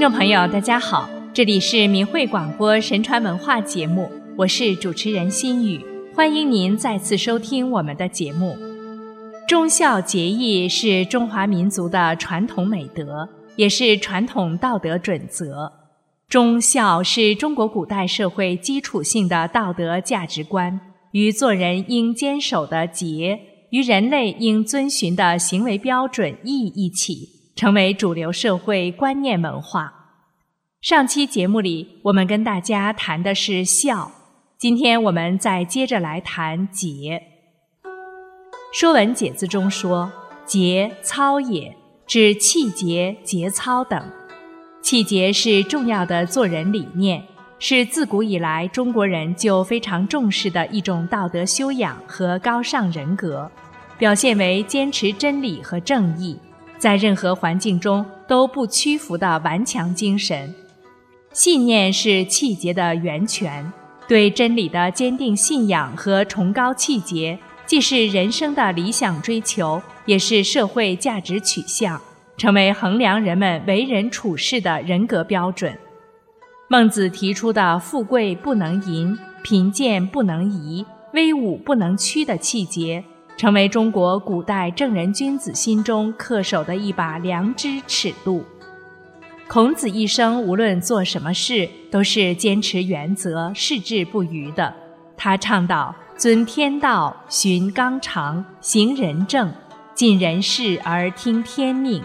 听众朋友，大家好，这里是明慧广播神传文化节目，我是主持人心雨，欢迎您再次收听我们的节目。忠孝节义是中华民族的传统美德，也是传统道德准则。忠孝是中国古代社会基础性的道德价值观，与做人应坚守的节，与人类应遵循的行为标准义一起。成为主流社会观念文化。上期节目里，我们跟大家谈的是孝，今天我们再接着来谈节。《说文解字》中说：“节操也，指气节、节操等。气节是重要的做人理念，是自古以来中国人就非常重视的一种道德修养和高尚人格，表现为坚持真理和正义。”在任何环境中都不屈服的顽强精神，信念是气节的源泉。对真理的坚定信仰和崇高气节，既是人生的理想追求，也是社会价值取向，成为衡量人们为人处事的人格标准。孟子提出的“富贵不能淫，贫贱不能移，威武不能屈”的气节。成为中国古代正人君子心中恪守的一把良知尺度。孔子一生无论做什么事，都是坚持原则、矢志不渝的。他倡导尊天道、循纲常、行仁政、尽人事而听天命。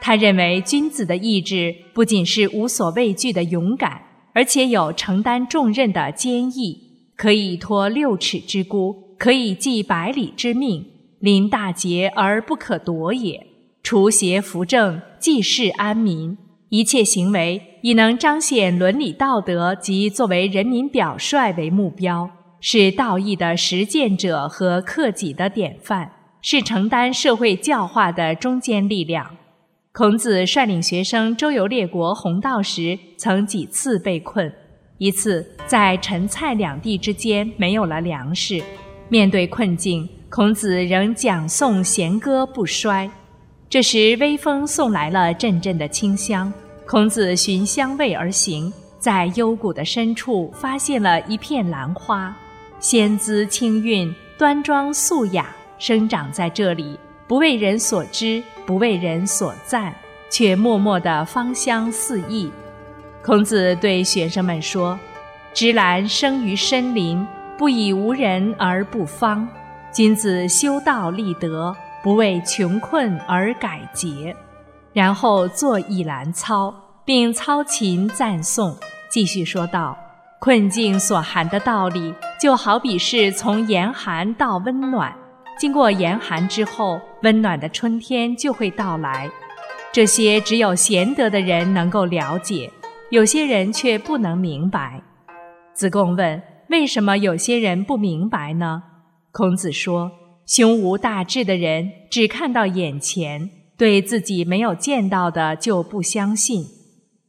他认为君子的意志不仅是无所畏惧的勇敢，而且有承担重任的坚毅，可以托六尺之孤。可以济百里之命，临大节而不可夺也。除邪扶正，济世安民，一切行为以能彰显伦理道德及作为人民表率为目标，是道义的实践者和克己的典范，是承担社会教化的中坚力量。孔子率领学生周游列国弘道时，曾几次被困。一次在陈蔡两地之间没有了粮食。面对困境，孔子仍讲诵弦歌不衰。这时，微风送来了阵阵的清香。孔子循香味而行，在幽谷的深处发现了一片兰花，仙姿清韵，端庄素雅，生长在这里，不为人所知，不为人所赞，却默默的芳香四溢。孔子对学生们说：“芝兰生于深林。”不以无人而不芳，君子修道立德，不为穷困而改节。然后作《以兰操》，并操琴赞颂。继续说道：困境所含的道理，就好比是从严寒到温暖，经过严寒之后，温暖的春天就会到来。这些只有贤德的人能够了解，有些人却不能明白。子贡问。为什么有些人不明白呢？孔子说：“胸无大志的人只看到眼前，对自己没有见到的就不相信；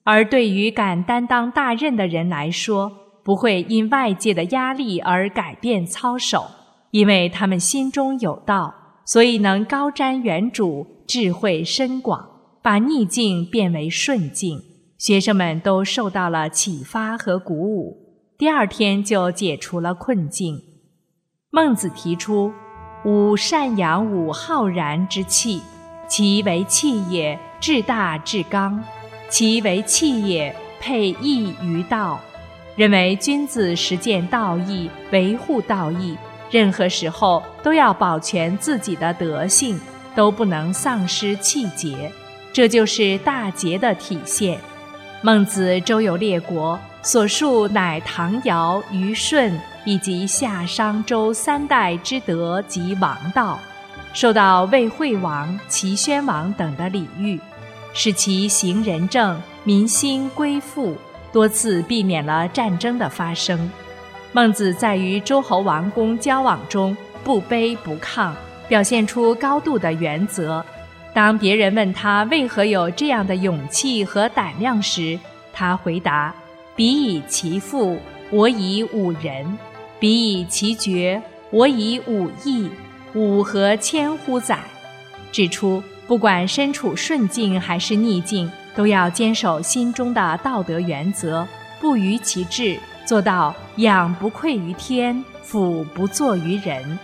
而对于敢担当大任的人来说，不会因外界的压力而改变操守，因为他们心中有道，所以能高瞻远瞩，智慧深广，把逆境变为顺境。学生们都受到了启发和鼓舞。”第二天就解除了困境。孟子提出：“吾善养吾浩然之气，其为气也，至大至刚；其为气也，配义于道。”认为君子实践道义，维护道义，任何时候都要保全自己的德性，都不能丧失气节，这就是大节的体现。孟子周游列国。所述乃唐尧、虞舜以及夏商周三代之德及王道，受到魏惠王、齐宣王等的礼遇，使其行仁政，民心归附，多次避免了战争的发生。孟子在与诸侯王公交往中不卑不亢，表现出高度的原则。当别人问他为何有这样的勇气和胆量时，他回答。彼以其父，我以吾人；彼以其爵，我以吾义。吾何千乎哉？指出，不管身处顺境还是逆境，都要坚守心中的道德原则，不逾其志，做到仰不愧于天，俯不怍于人。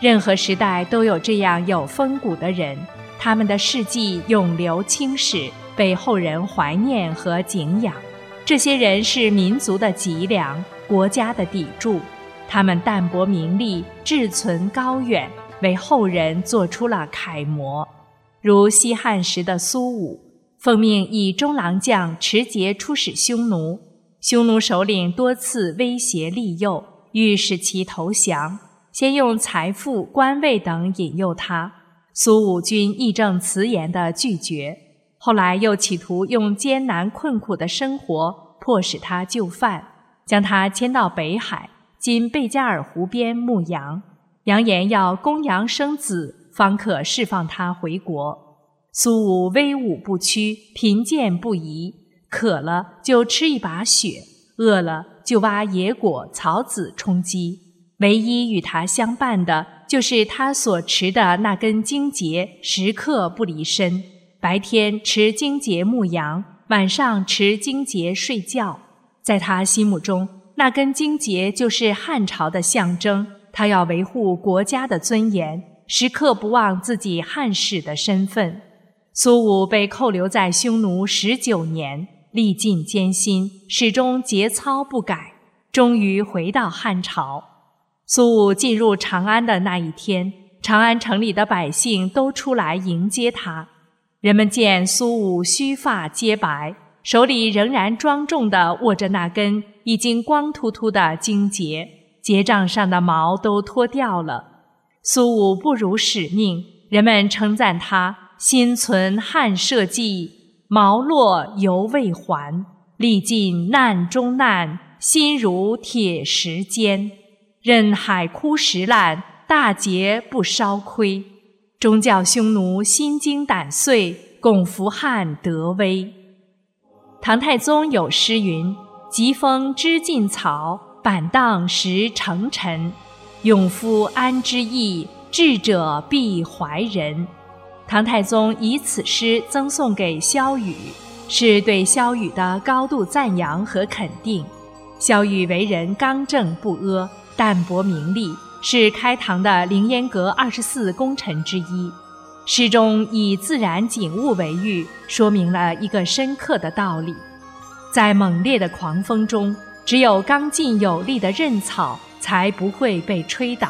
任何时代都有这样有风骨的人，他们的事迹永留青史，被后人怀念和敬仰。这些人是民族的脊梁，国家的砥柱。他们淡泊名利，志存高远，为后人做出了楷模。如西汉时的苏武，奉命以中郎将持节出使匈奴，匈奴首领多次威胁利诱，欲使其投降。先用财富、官位等引诱他，苏武军义正辞严地拒绝。后来又企图用艰难困苦的生活迫使他就范，将他迁到北海。今贝加尔湖边牧羊，扬言要供羊生子，方可释放他回国。苏武威武不屈，贫贱不移，渴了就吃一把雪，饿了就挖野果草籽充饥。唯一与他相伴的，就是他所持的那根荆节，时刻不离身。白天持荆节牧羊，晚上持荆节睡觉。在他心目中。那根荆节就是汉朝的象征，他要维护国家的尊严，时刻不忘自己汉室的身份。苏武被扣留在匈奴十九年，历尽艰辛，始终节操不改，终于回到汉朝。苏武进入长安的那一天，长安城里的百姓都出来迎接他。人们见苏武须发皆白，手里仍然庄重地握着那根。已经光秃秃的荆节，节杖上的毛都脱掉了。苏武不辱使命，人们称赞他心存汉社稷，毛落犹未还，历尽难中难，心如铁石坚。任海枯石烂，大节不烧亏，终教匈奴心惊胆碎，共扶汉得威。唐太宗有诗云。疾风知劲草，板荡识成臣。勇夫安知义？智者必怀仁。唐太宗以此诗赠送给萧雨，是对萧雨的高度赞扬和肯定。萧雨为人刚正不阿，淡泊名利，是开唐的凌烟阁二十四功臣之一。诗中以自然景物为喻，说明了一个深刻的道理。在猛烈的狂风中，只有刚劲有力的刃草才不会被吹倒；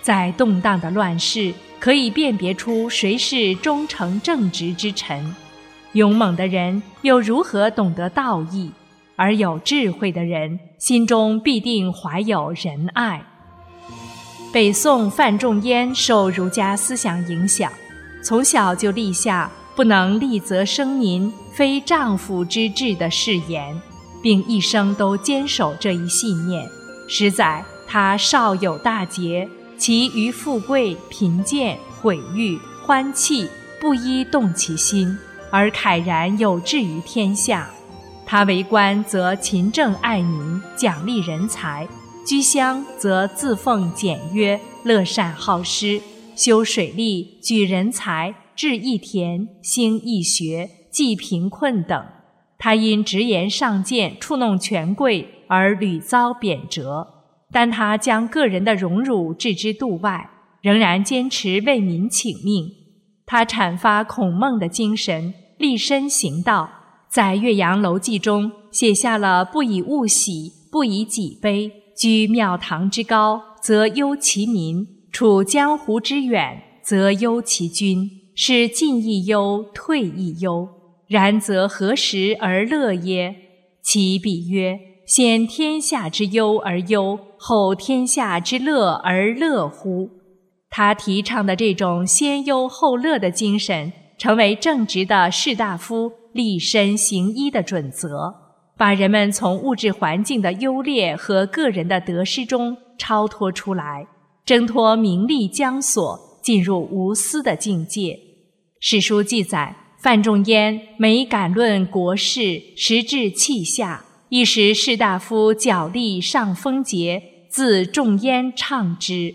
在动荡的乱世，可以辨别出谁是忠诚正直之臣。勇猛的人又如何懂得道义？而有智慧的人心中必定怀有仁爱。北宋范仲淹受儒家思想影响，从小就立下。不能立则生民，非丈夫之志的誓言，并一生都坚守这一信念。实载他少有大节，其于富贵、贫贱、毁誉、欢气，不一动其心，而慨然有志于天下。他为官则勤政爱民，奖励人才；居乡则自奉简约，乐善好施，修水利，举人才。治义田，兴义学，济贫困等。他因直言上谏，触弄权贵而屡遭贬谪，但他将个人的荣辱置之度外，仍然坚持为民请命。他阐发孔孟的精神，立身行道，在《岳阳楼记》中写下了“不以物喜，不以己悲。居庙堂之高，则忧其民；处江湖之远，则忧其君。”是进亦忧，退亦忧。然则何时而乐耶？其必曰：先天下之忧而忧，后天下之乐而乐乎？他提倡的这种先忧后乐的精神，成为正直的士大夫立身行医的准则，把人们从物质环境的优劣和个人的得失中超脱出来，挣脱名利枷锁，进入无私的境界。史书记载，范仲淹每敢论国事，时至气下，一时士大夫角力上风节，自仲淹唱之。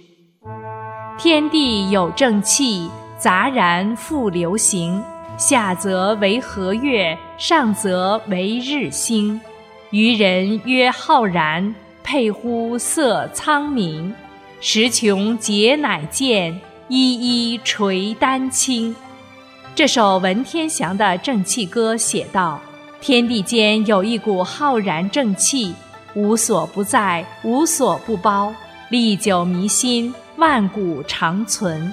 天地有正气，杂然复流行。下则为和月，上则为日星。渔人曰浩然，佩乎色苍明。时穷节乃见，一一垂丹青。这首文天祥的正气歌写道：“天地间有一股浩然正气，无所不在，无所不包，历久弥新，万古长存。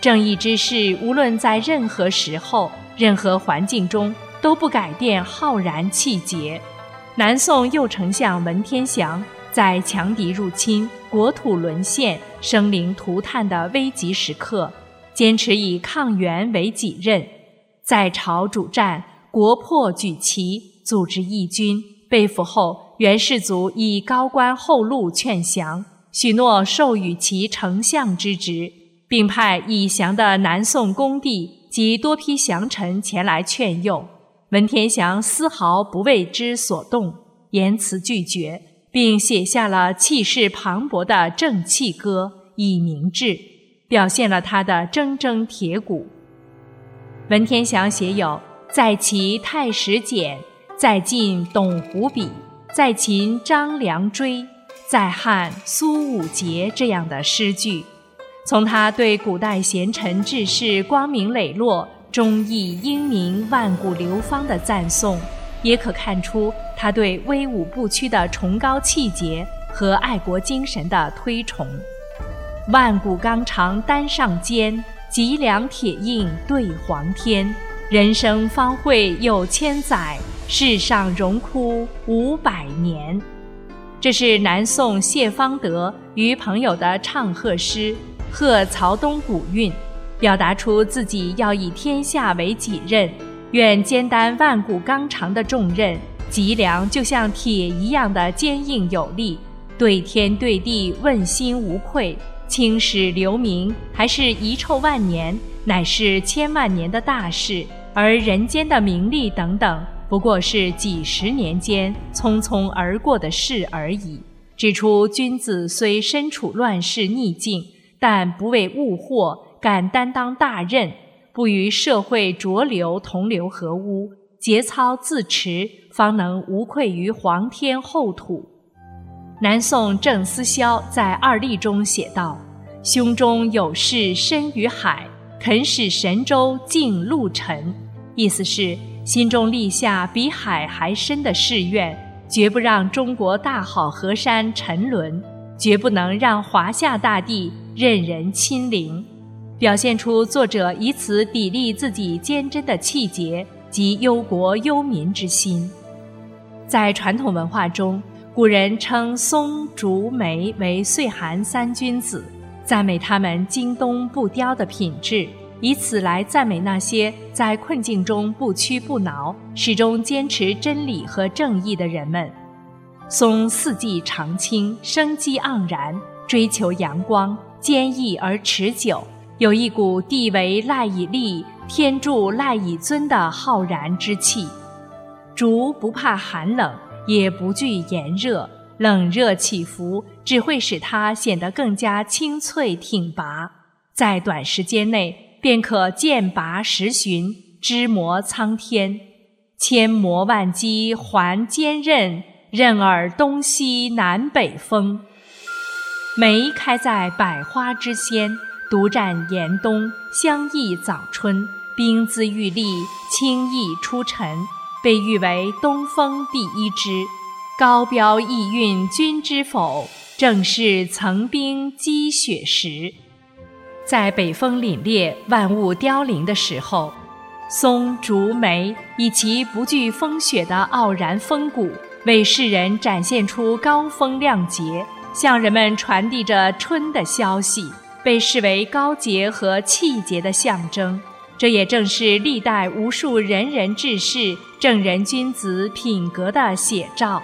正义之士，无论在任何时候、任何环境中，都不改变浩然气节。”南宋右丞相文天祥在强敌入侵、国土沦陷、生灵涂炭的危急时刻。坚持以抗元为己任，在朝主战，国破举旗，组织义军。被俘后，元世祖以高官厚禄劝降，许诺授予其丞相之职，并派已降的南宋恭帝及多批降臣前来劝诱。文天祥丝毫不为之所动，言辞拒绝，并写下了气势磅礴的《正气歌》，以明志。表现了他的铮铮铁骨。文天祥写有“在齐太史简，在晋董狐笔，在秦张良追，在汉苏武节”这样的诗句。从他对古代贤臣志士光明磊落、忠义英明、万古流芳的赞颂，也可看出他对威武不屈的崇高气节和爱国精神的推崇。万古纲常担上肩，脊梁铁印对黄天。人生方会有千载，世上荣枯五百年。这是南宋谢方德与朋友的唱和诗，贺曹东古韵，表达出自己要以天下为己任，愿肩担万古纲常的重任，脊梁就像铁一样的坚硬有力，对天对地问心无愧。青史留名还是遗臭万年，乃是千万年的大事；而人间的名利等等，不过是几十年间匆匆而过的事而已。指出君子虽身处乱世逆境，但不为物惑，敢担当大任，不与社会浊流同流合污，节操自持，方能无愧于皇天厚土。南宋郑思肖在二例中写道：“胸中有事深于海，肯使神州尽陆沉。”意思是心中立下比海还深的誓愿，绝不让中国大好河山沉沦，绝不能让华夏大地任人亲临，表现出作者以此砥砺自己坚贞的气节及忧国忧民之心。在传统文化中。古人称松、竹、梅为岁寒三君子，赞美他们经冬不凋的品质，以此来赞美那些在困境中不屈不挠、始终坚持真理和正义的人们。松四季常青，生机盎然，追求阳光，坚毅而持久，有一股地为赖以立，天助赖以尊的浩然之气。竹不怕寒冷。也不惧炎热，冷热起伏只会使它显得更加清脆挺拔，在短时间内便可剑拔十旬，枝磨苍天。千磨万击还坚韧，任尔东西南北风。梅开在百花之先，独占严冬，香溢早春，冰姿玉立，清逸出尘。被誉为东风第一枝，高标逸韵，君知否？正是层冰积雪时，在北风凛冽、万物凋零的时候，松竹梅以其不惧风雪的傲然风骨，为世人展现出高风亮节，向人们传递着春的消息，被视为高洁和气节的象征。这也正是历代无数仁人志士、正人君子品格的写照。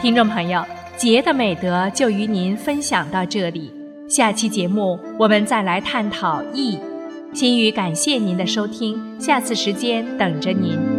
听众朋友，节的美德就与您分享到这里，下期节目我们再来探讨义。心语感谢您的收听，下次时间等着您。